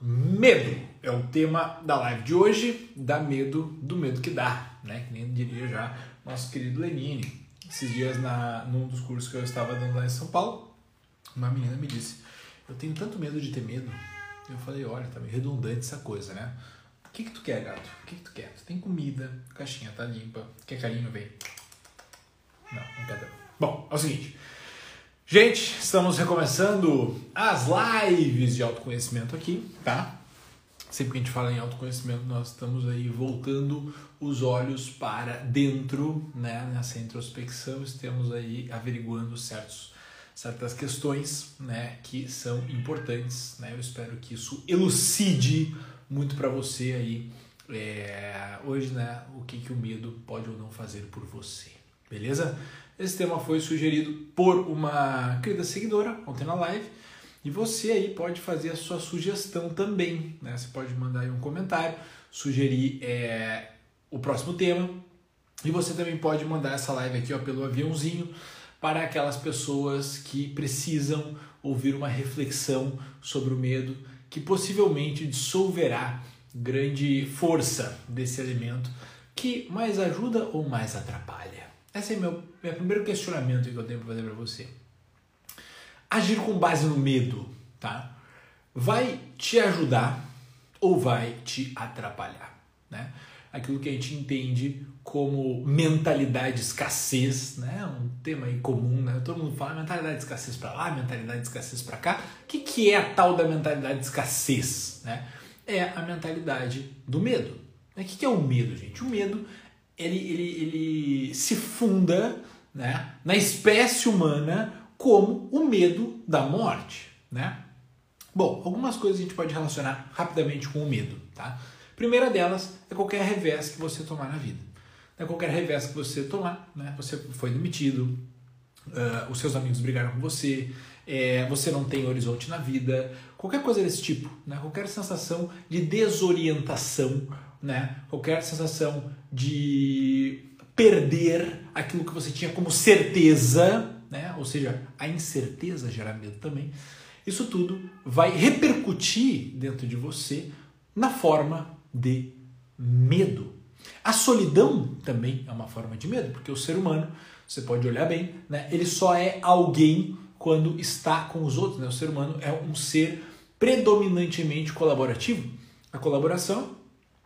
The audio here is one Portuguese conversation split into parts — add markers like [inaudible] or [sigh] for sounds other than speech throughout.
Medo é o tema da live de hoje. Dá medo do medo que dá, né? Que nem diria já nosso querido Lenine. Esses dias, na, num dos cursos que eu estava dando lá em São Paulo, uma menina me disse: Eu tenho tanto medo de ter medo. Eu falei: Olha, tá meio redundante essa coisa, né? O que, que tu quer, gato? O que, que tu quer? Tu tem comida, a caixinha tá limpa. Quer carinho? Vem. Não, não quer. Bom, é o seguinte. Gente, estamos recomeçando as lives de autoconhecimento aqui, tá? Sempre que a gente fala em autoconhecimento, nós estamos aí voltando os olhos para dentro, né? Nessa introspecção, estamos aí averiguando certos, certas questões, né? Que são importantes, né? Eu espero que isso elucide muito para você aí é, hoje, né? O que, que o medo pode ou não fazer por você, beleza? Esse tema foi sugerido por uma querida seguidora ontem na live. E você aí pode fazer a sua sugestão também. Né? Você pode mandar aí um comentário, sugerir é, o próximo tema. E você também pode mandar essa live aqui ó, pelo aviãozinho para aquelas pessoas que precisam ouvir uma reflexão sobre o medo que possivelmente dissolverá grande força desse elemento que mais ajuda ou mais atrapalha. Esse é meu, meu primeiro questionamento que eu tenho para fazer para você. Agir com base no medo, tá? Vai te ajudar ou vai te atrapalhar, né? Aquilo que a gente entende como mentalidade de escassez, né? Um tema aí comum, né? Todo mundo fala mentalidade de escassez para lá, mentalidade de escassez para cá. O que, que é a tal da mentalidade de escassez, né? É a mentalidade do medo. O que, que é o medo, gente? O medo ele, ele, ele se funda né, na espécie humana como o medo da morte. Né? Bom, algumas coisas a gente pode relacionar rapidamente com o medo. Tá? primeira delas é qualquer revés que você tomar na vida. É qualquer revés que você tomar, né? você foi demitido, uh, os seus amigos brigaram com você, é, você não tem horizonte na vida, qualquer coisa desse tipo, né? qualquer sensação de desorientação né? Qualquer sensação de perder aquilo que você tinha como certeza, né? Ou seja, a incerteza gera medo também. Isso tudo vai repercutir dentro de você na forma de medo. A solidão também é uma forma de medo, porque o ser humano, você pode olhar bem, né? Ele só é alguém quando está com os outros, né? O ser humano é um ser predominantemente colaborativo. A colaboração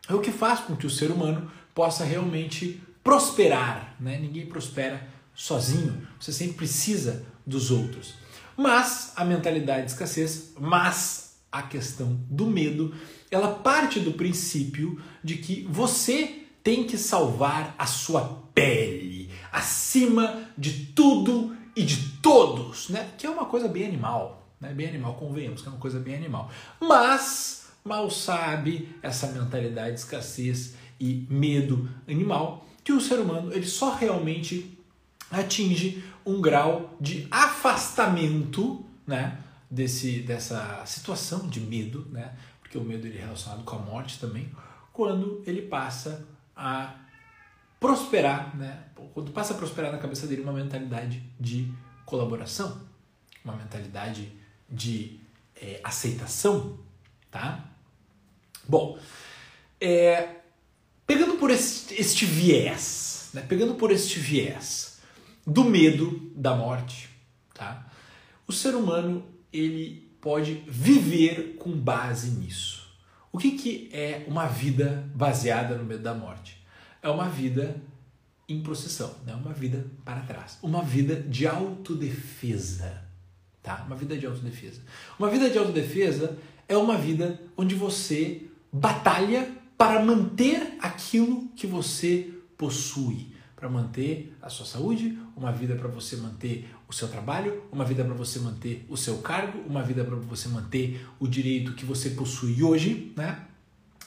é o que faz com que o ser humano possa realmente prosperar. Né? Ninguém prospera sozinho, você sempre precisa dos outros. Mas a mentalidade de escassez, mas a questão do medo, ela parte do princípio de que você tem que salvar a sua pele acima de tudo e de todos, né? Que é uma coisa bem animal, né? Bem animal, convenhamos que é uma coisa bem animal. Mas mal sabe essa mentalidade de escassez e medo animal que o ser humano ele só realmente atinge um grau de afastamento, né, desse dessa situação de medo, né, porque o medo ele é relacionado com a morte também, quando ele passa a prosperar, né, quando passa a prosperar na cabeça dele uma mentalidade de colaboração, uma mentalidade de é, aceitação, tá? Bom, é, pegando por este, este viés, né, pegando por este viés do medo da morte, tá? O ser humano ele pode viver com base nisso. O que, que é uma vida baseada no medo da morte? É uma vida em processão, né? uma vida para trás, uma vida de autodefesa, tá? Uma vida de autodefesa. Uma vida de autodefesa é uma vida onde você batalha para manter aquilo que você possui, para manter a sua saúde, uma vida para você manter o seu trabalho, uma vida para você manter o seu cargo, uma vida para você manter o direito que você possui hoje, né?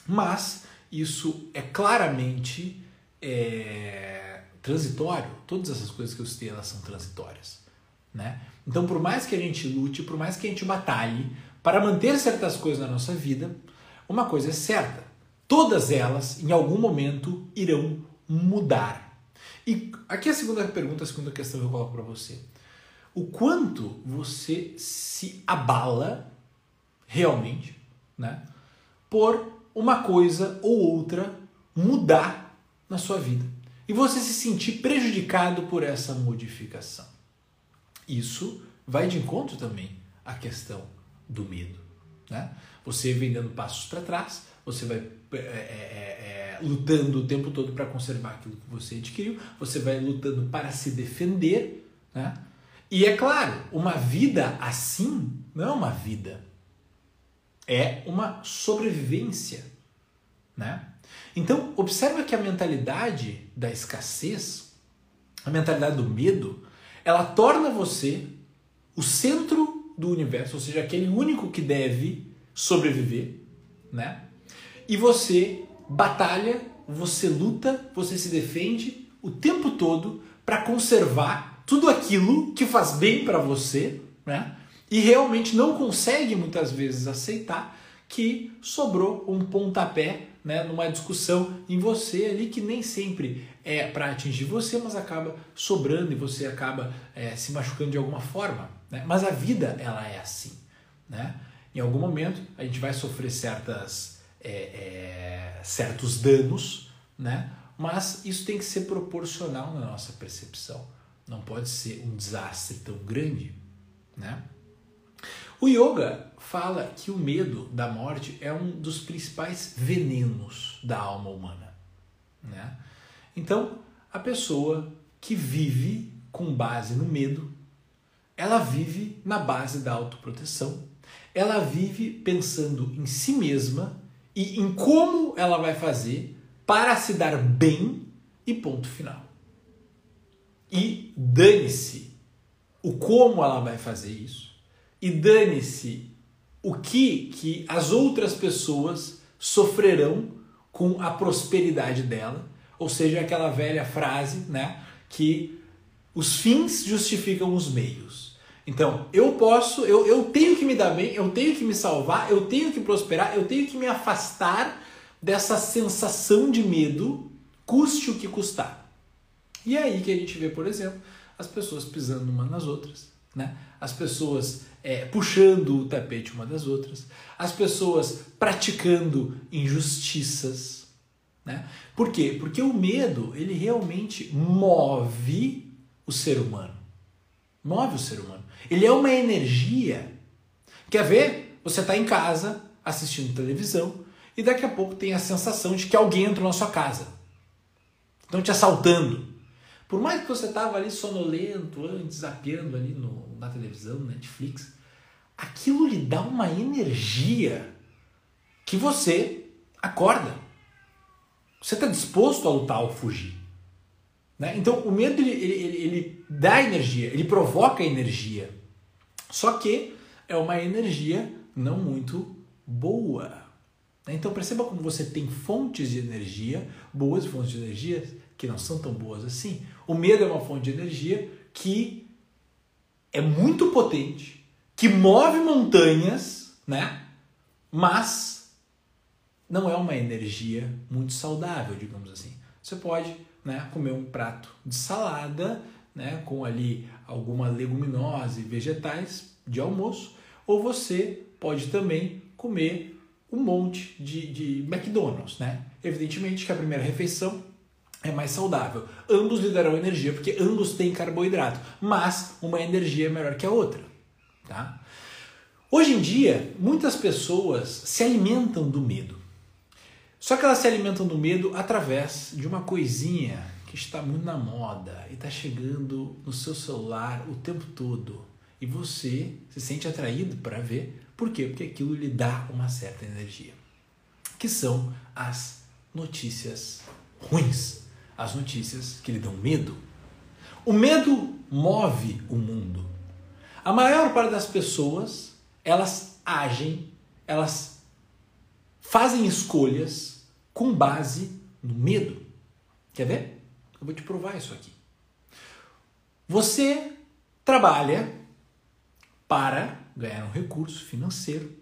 Mas isso é claramente é, transitório. Todas essas coisas que eu citei elas são transitórias, né? Então, por mais que a gente lute, por mais que a gente batalhe para manter certas coisas na nossa vida, uma coisa é certa: todas elas, em algum momento, irão mudar. E aqui é a segunda pergunta, a segunda questão que eu coloco para você. O quanto você se abala realmente, né? por uma coisa ou outra mudar na sua vida e você se sentir prejudicado por essa modificação. Isso vai de encontro também à questão do medo. Né? Você vem dando passos para trás, você vai é, é, é, é, lutando o tempo todo para conservar aquilo que você adquiriu, você vai lutando para se defender. Né? E é claro, uma vida assim não é uma vida, é uma sobrevivência. Né? Então, observa que a mentalidade da escassez, a mentalidade do medo, ela torna você o centro do universo, ou seja, aquele único que deve sobreviver, né? E você batalha, você luta, você se defende o tempo todo para conservar tudo aquilo que faz bem para você, né? E realmente não consegue muitas vezes aceitar que sobrou um pontapé né, numa discussão em você ali que nem sempre é para atingir você, mas acaba sobrando e você acaba é, se machucando de alguma forma. Né? Mas a vida ela é assim. Né? Em algum momento a gente vai sofrer certas, é, é, certos danos, né? mas isso tem que ser proporcional na nossa percepção. Não pode ser um desastre tão grande. Né? O yoga fala que o medo da morte é um dos principais venenos da alma humana. Né? Então, a pessoa que vive com base no medo, ela vive na base da autoproteção, ela vive pensando em si mesma e em como ela vai fazer para se dar bem e ponto final. E dane-se o como ela vai fazer isso e dane-se o que que as outras pessoas sofrerão com a prosperidade dela, ou seja, aquela velha frase, né, que os fins justificam os meios. Então, eu posso, eu, eu tenho que me dar bem, eu tenho que me salvar, eu tenho que prosperar, eu tenho que me afastar dessa sensação de medo, custe o que custar. E é aí que a gente vê, por exemplo, as pessoas pisando umas nas outras, né? as pessoas é, puxando o tapete uma das outras, as pessoas praticando injustiças. Né? Por quê? Porque o medo ele realmente move o ser humano. Move o ser humano. Ele é uma energia. Quer ver? Você está em casa assistindo televisão e daqui a pouco tem a sensação de que alguém entrou na sua casa. Estão te assaltando. Por mais que você estava ali sonolento, antes, ali no, na televisão, no Netflix, aquilo lhe dá uma energia que você acorda. Você está disposto a lutar ou fugir. Né? Então, o medo ele, ele, ele dá energia, ele provoca energia. Só que é uma energia não muito boa. Né? Então, perceba como você tem fontes de energia, boas fontes de energia, que não são tão boas assim. O medo é uma fonte de energia que é muito potente, que move montanhas, né? Mas não é uma energia muito saudável, digamos assim. Você pode, né, comer um prato de salada, né, com ali alguma leguminosa e vegetais de almoço, ou você pode também comer um monte de, de McDonald's, né? Evidentemente que a primeira refeição é mais saudável. Ambos lhe darão energia, porque ambos têm carboidrato, mas uma energia é melhor que a outra. Tá? Hoje em dia, muitas pessoas se alimentam do medo. Só que elas se alimentam do medo através de uma coisinha que está muito na moda e está chegando no seu celular o tempo todo. E você se sente atraído para ver. Por quê? Porque aquilo lhe dá uma certa energia. Que são as notícias ruins as notícias que lhe dão medo. O medo move o mundo. A maior parte das pessoas, elas agem, elas fazem escolhas com base no medo. Quer ver? Eu vou te provar isso aqui. Você trabalha para ganhar um recurso financeiro,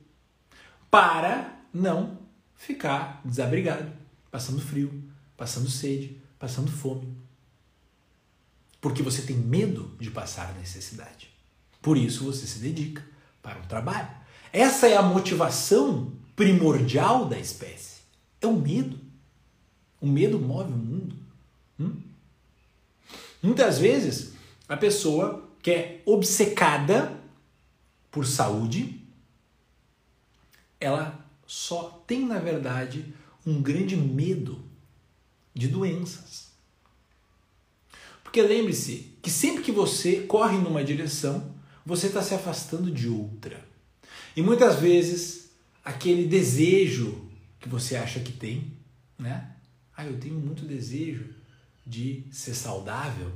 para não ficar desabrigado, passando frio, passando sede, passando fome. Porque você tem medo de passar necessidade. Por isso você se dedica para o trabalho. Essa é a motivação primordial da espécie. É o medo. O medo move o mundo. Hum? Muitas vezes a pessoa que é obcecada por saúde, ela só tem, na verdade, um grande medo de doenças. Porque lembre-se que sempre que você corre numa direção, você está se afastando de outra. E muitas vezes, aquele desejo que você acha que tem, né? Ah, eu tenho muito desejo de ser saudável.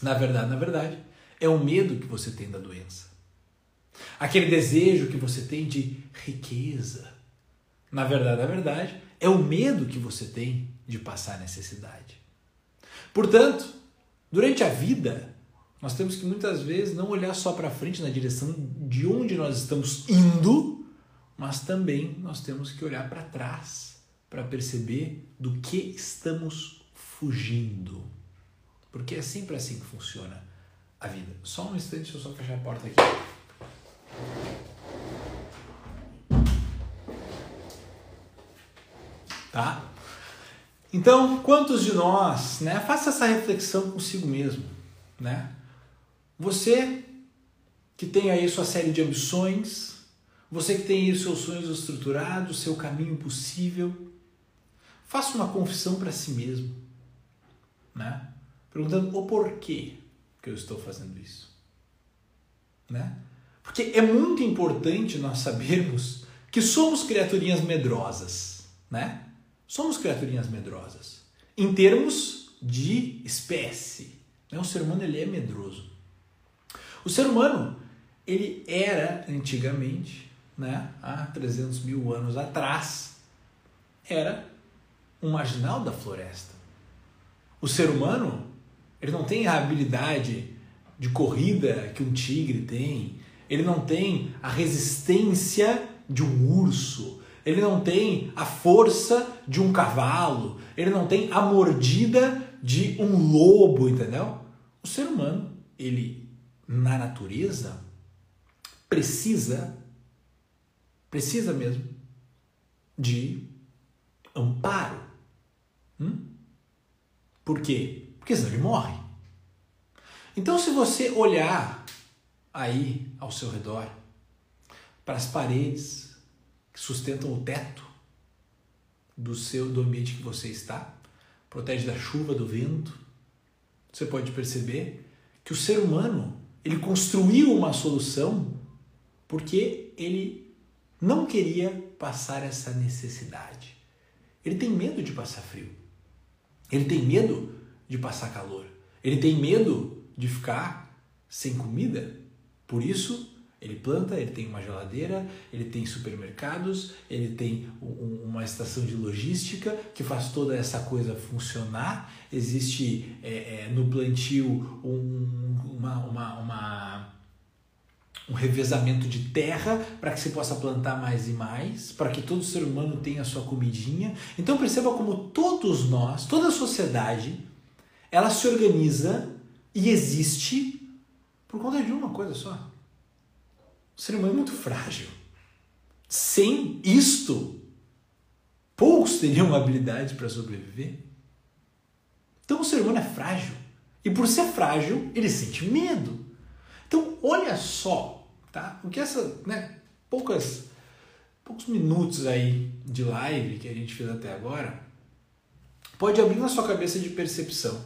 Na verdade, na verdade, é o medo que você tem da doença. Aquele desejo que você tem de riqueza. Na verdade, na verdade, é o medo que você tem de passar necessidade. Portanto, durante a vida, nós temos que muitas vezes não olhar só para frente na direção de onde nós estamos indo, mas também nós temos que olhar para trás para perceber do que estamos fugindo. Porque é sempre assim que funciona a vida. Só um instante, deixa eu só fechar a porta aqui. Tá? Então, quantos de nós, né, faça essa reflexão consigo mesmo, né? Você que tem aí sua série de ambições, você que tem aí seus sonhos estruturados, seu caminho possível, faça uma confissão para si mesmo, né? Perguntando o porquê que eu estou fazendo isso, né? Porque é muito importante nós sabermos que somos criaturinhas medrosas, né? Somos criaturinhas medrosas. Em termos de espécie, né? o ser humano ele é medroso. O ser humano ele era antigamente, né? há 300 mil anos atrás, era um marginal da floresta. O ser humano ele não tem a habilidade de corrida que um tigre tem, ele não tem a resistência de um urso, ele não tem a força de um cavalo, ele não tem a mordida de um lobo, entendeu? O ser humano, ele na natureza precisa precisa mesmo de amparo. Hum? Por quê? Porque senão ele morre. Então, se você olhar aí ao seu redor, para as paredes que sustentam o teto do seu do ambiente que você está, protege da chuva, do vento, você pode perceber que o ser humano ele construiu uma solução porque ele não queria passar essa necessidade. Ele tem medo de passar frio. Ele tem medo de passar calor. Ele tem medo de ficar sem comida. Por isso, ele planta, ele tem uma geladeira, ele tem supermercados, ele tem um, uma estação de logística que faz toda essa coisa funcionar. Existe é, é, no plantio um, uma, uma, uma, um revezamento de terra para que se possa plantar mais e mais, para que todo ser humano tenha a sua comidinha. Então perceba como todos nós, toda a sociedade, ela se organiza e existe por conta de uma coisa só. O ser humano é muito frágil. Sem isto, poucos teriam habilidade para sobreviver. Então o ser humano é frágil. E por ser frágil, ele sente medo. Então, olha só, tá? O que essa, né, poucas poucos minutos aí de live que a gente fez até agora pode abrir na sua cabeça de percepção.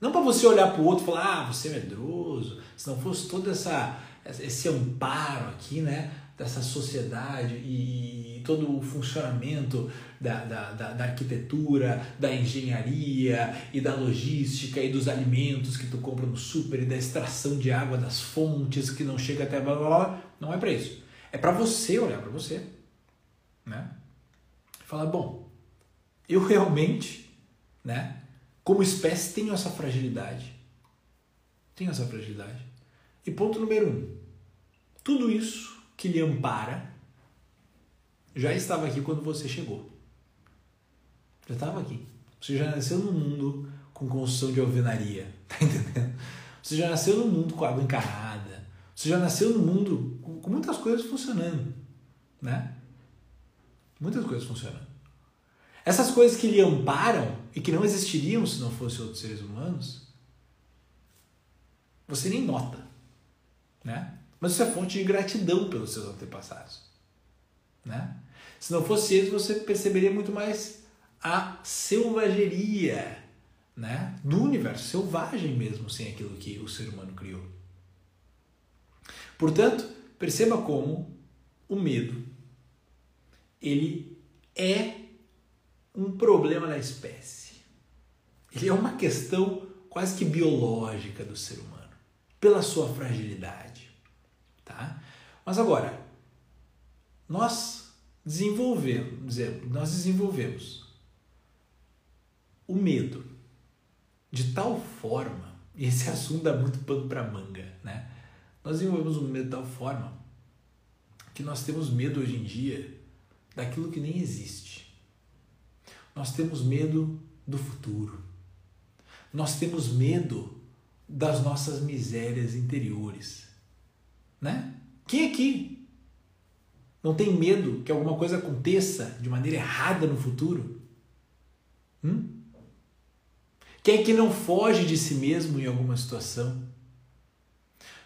Não para você olhar para o outro e falar, ah, você é medroso, se não fosse todo essa, esse amparo aqui, né, dessa sociedade e, todo o funcionamento da, da, da, da, arquitetura, da engenharia e da logística e dos alimentos que tu compra no super e da extração de água das fontes que não chega até blá blá blá, não é para isso. É para você olhar para você, né? Falar, bom, eu realmente, né, como espécie tenho essa fragilidade. Tenho essa fragilidade. E ponto número um: tudo isso que lhe ampara já estava aqui quando você chegou. Já estava aqui. Você já nasceu no mundo com construção de alvenaria, [laughs] tá entendendo? Você já nasceu no mundo com água encarada. Você já nasceu no mundo com muitas coisas funcionando, né? Muitas coisas funcionando. Essas coisas que lhe amparam e que não existiriam se não fossem outros seres humanos, você nem nota, né? Mas isso é fonte de gratidão pelos seus antepassados, né? Se não fosse eles, você perceberia muito mais a selvageria, né? Do universo selvagem mesmo, sem aquilo que o ser humano criou. Portanto, perceba como o medo ele é um problema da espécie. Ele é uma questão quase que biológica do ser humano, pela sua fragilidade, tá? Mas agora, nós desenvolvemos, nós desenvolvemos o medo de tal forma, e esse [laughs] assunto dá muito pano para manga, né? Nós desenvolvemos o medo de tal forma que nós temos medo hoje em dia daquilo que nem existe. Nós temos medo do futuro. Nós temos medo das nossas misérias interiores. Né? Quem aqui não tem medo que alguma coisa aconteça de maneira errada no futuro? Hum? Quem aqui não foge de si mesmo em alguma situação?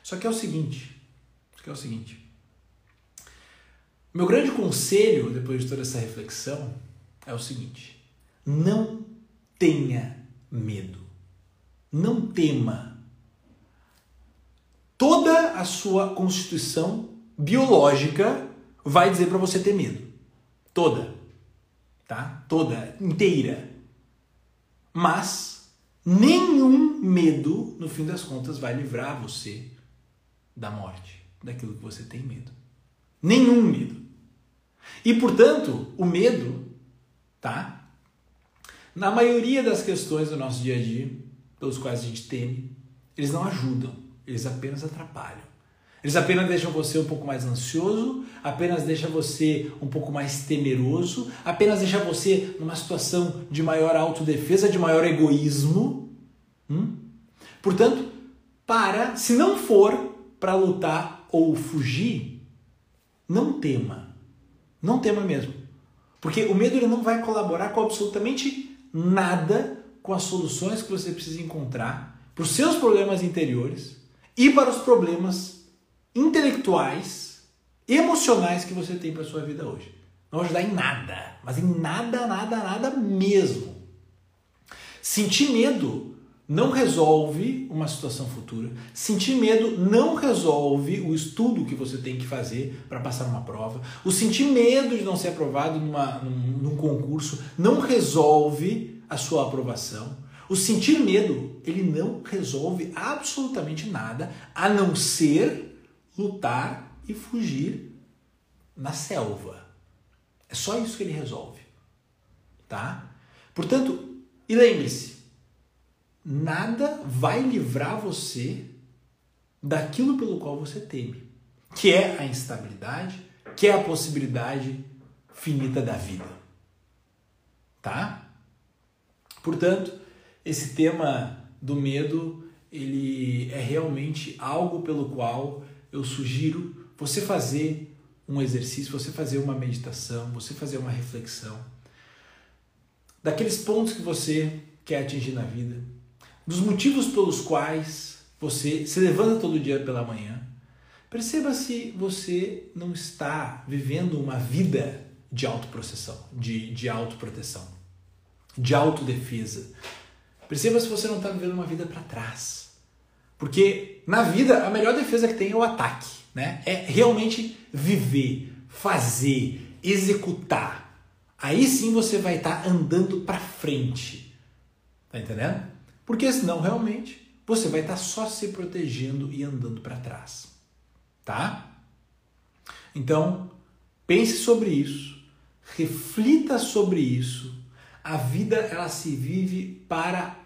Só que é o seguinte, que é o seguinte. Meu grande conselho depois de toda essa reflexão é o seguinte: não tenha medo. Não tema. Toda a sua constituição biológica vai dizer para você ter medo. Toda. Tá? Toda, inteira. Mas nenhum medo, no fim das contas, vai livrar você da morte, daquilo que você tem medo. Nenhum medo. E, portanto, o medo, tá? Na maioria das questões do nosso dia a dia, pelos quais a gente teme, eles não ajudam, eles apenas atrapalham. Eles apenas deixam você um pouco mais ansioso, apenas deixam você um pouco mais temeroso, apenas deixam você numa situação de maior autodefesa, de maior egoísmo. Hum? Portanto, para, se não for para lutar ou fugir, não tema. Não tema mesmo. Porque o medo ele não vai colaborar com absolutamente nada com as soluções que você precisa encontrar para os seus problemas interiores e para os problemas intelectuais, emocionais que você tem para sua vida hoje. Não ajudar em nada, mas em nada, nada, nada mesmo. Sentir medo não resolve uma situação futura. Sentir medo não resolve o estudo que você tem que fazer para passar uma prova. O sentir medo de não ser aprovado numa, num, num concurso não resolve a sua aprovação. O sentir medo, ele não resolve absolutamente nada a não ser lutar e fugir na selva. É só isso que ele resolve. Tá? Portanto, e lembre-se, nada vai livrar você daquilo pelo qual você teme, que é a instabilidade, que é a possibilidade finita da vida. Tá? Portanto, esse tema do medo, ele é realmente algo pelo qual eu sugiro você fazer um exercício, você fazer uma meditação, você fazer uma reflexão daqueles pontos que você quer atingir na vida, dos motivos pelos quais você se levanta todo dia pela manhã. Perceba se você não está vivendo uma vida de autoprocessão, de, de autoproteção de autodefesa. Perceba se você não está vivendo uma vida para trás. Porque na vida a melhor defesa que tem é o ataque, né? É realmente viver, fazer, executar. Aí sim você vai estar tá andando para frente. Tá entendendo? Porque senão realmente você vai estar tá só se protegendo e andando para trás. Tá? Então, pense sobre isso, reflita sobre isso a vida ela se vive para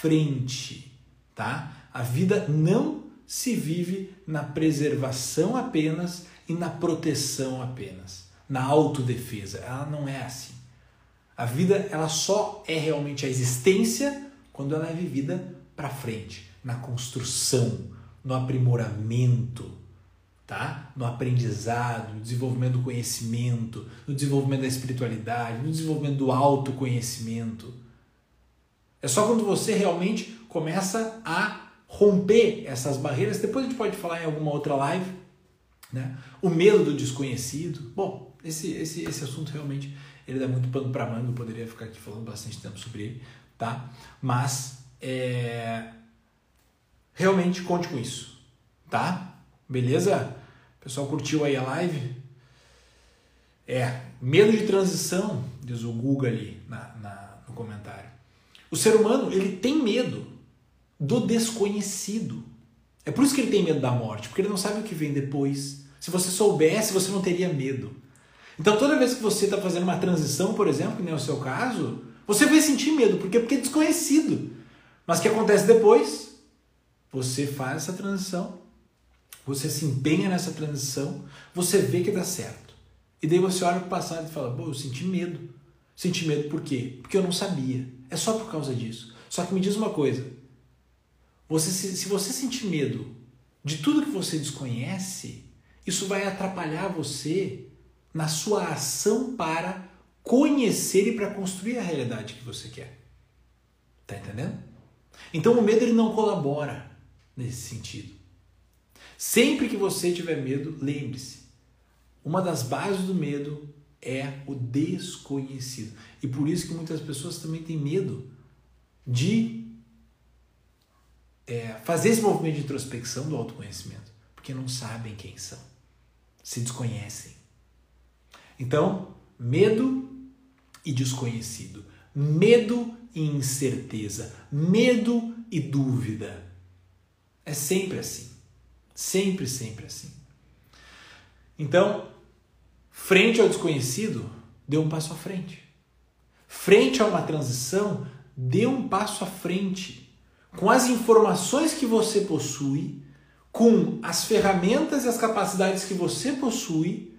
frente, tá? A vida não se vive na preservação apenas e na proteção apenas, na autodefesa. Ela não é assim. A vida ela só é realmente a existência quando ela é vivida para frente, na construção, no aprimoramento, tá? No aprendizado, no desenvolvimento do conhecimento, no desenvolvimento da espiritualidade, no desenvolvimento do autoconhecimento. É só quando você realmente começa a romper essas barreiras. Depois a gente pode falar em alguma outra live, né? O medo do desconhecido. Bom, esse, esse, esse assunto realmente ele dá muito pano para manga. Eu poderia ficar aqui falando bastante tempo sobre ele, tá? Mas é... realmente conte com isso, tá? Beleza? O pessoal curtiu aí a live? É, medo de transição, diz o Google ali na, na, no comentário. O ser humano, ele tem medo do desconhecido. É por isso que ele tem medo da morte, porque ele não sabe o que vem depois. Se você soubesse, você não teria medo. Então, toda vez que você está fazendo uma transição, por exemplo, que nem é o seu caso, você vai sentir medo, porque, porque é desconhecido. Mas o que acontece depois? Você faz essa transição você se empenha nessa transição, você vê que dá certo. E daí você olha para o passado e fala: pô, eu senti medo. Senti medo por quê? Porque eu não sabia. É só por causa disso. Só que me diz uma coisa: você, se, se você sentir medo de tudo que você desconhece, isso vai atrapalhar você na sua ação para conhecer e para construir a realidade que você quer. Tá entendendo? Então o medo ele não colabora nesse sentido. Sempre que você tiver medo, lembre-se: uma das bases do medo é o desconhecido. E por isso que muitas pessoas também têm medo de é, fazer esse movimento de introspecção do autoconhecimento, porque não sabem quem são, se desconhecem. Então, medo e desconhecido, medo e incerteza, medo e dúvida. É sempre assim. Sempre, sempre assim. Então, frente ao desconhecido, dê um passo à frente. Frente a uma transição, dê um passo à frente. Com as informações que você possui, com as ferramentas e as capacidades que você possui,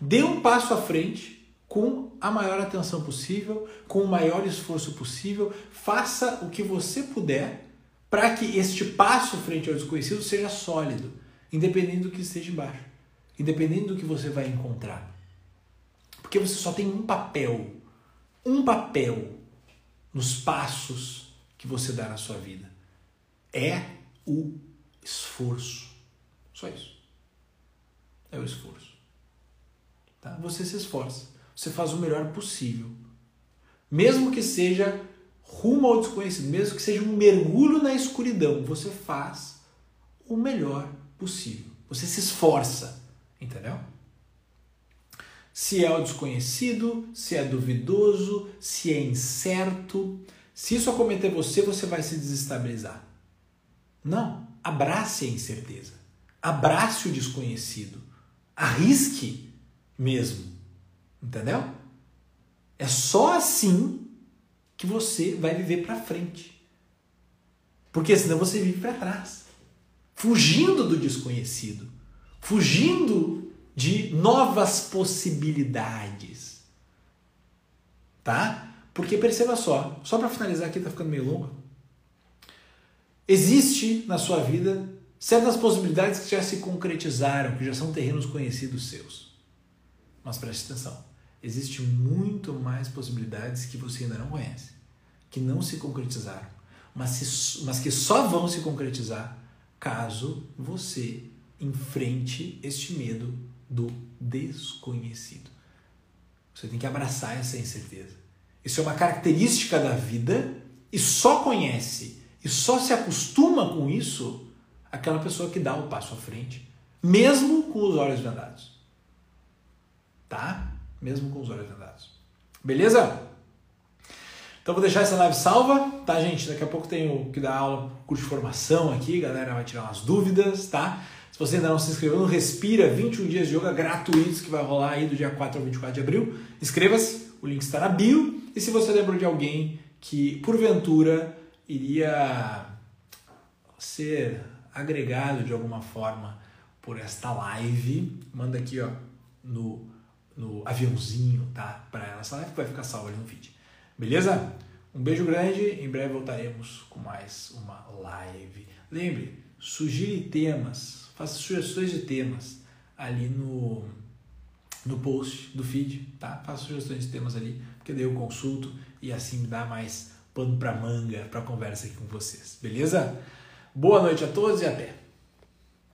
dê um passo à frente com a maior atenção possível, com o maior esforço possível, faça o que você puder para que este passo frente ao desconhecido seja sólido independente do que esteja embaixo, independente do que você vai encontrar. Porque você só tem um papel, um papel nos passos que você dá na sua vida. É o esforço. Só isso. É o esforço. Tá? Você se esforça. Você faz o melhor possível. Mesmo que seja rumo ao desconhecido, mesmo que seja um mergulho na escuridão, você faz o melhor possível. Você se esforça, entendeu? Se é o desconhecido, se é duvidoso, se é incerto, se isso acometer você, você vai se desestabilizar. Não, abrace a incerteza. Abrace o desconhecido. Arrisque mesmo. Entendeu? É só assim que você vai viver para frente. Porque senão você vive para trás fugindo do desconhecido, fugindo de novas possibilidades. Tá? Porque perceba só, só para finalizar aqui, tá ficando meio longo. Existe na sua vida certas possibilidades que já se concretizaram, que já são terrenos conhecidos seus. Mas preste atenção, existe muito mais possibilidades que você ainda não conhece, que não se concretizaram, mas, se, mas que só vão se concretizar caso você enfrente este medo do desconhecido. Você tem que abraçar essa incerteza. Isso é uma característica da vida e só conhece e só se acostuma com isso aquela pessoa que dá o passo à frente, mesmo com os olhos vendados. Tá? Mesmo com os olhos vendados. Beleza? Então vou deixar essa live salva, tá, gente? Daqui a pouco tenho que dar aula, curso de formação aqui, galera vai tirar umas dúvidas, tá? Se você ainda não se inscreveu no Respira, 21 dias de yoga gratuitos que vai rolar aí do dia 4 ao 24 de abril, inscreva-se, o link está na bio. E se você lembrou de alguém que, porventura, iria ser agregado de alguma forma por esta live, manda aqui ó, no, no aviãozinho, tá? Para ela. Essa live vai ficar salva ali no vídeo. Beleza? Um beijo grande, em breve voltaremos com mais uma live. Lembre, sugira temas, faça sugestões de temas. ali no, no post do feed, tá? Faço sugestões de temas ali, porque daí eu consulto e assim me dá mais pano para manga para conversa aqui com vocês, beleza? Boa noite a todos e até!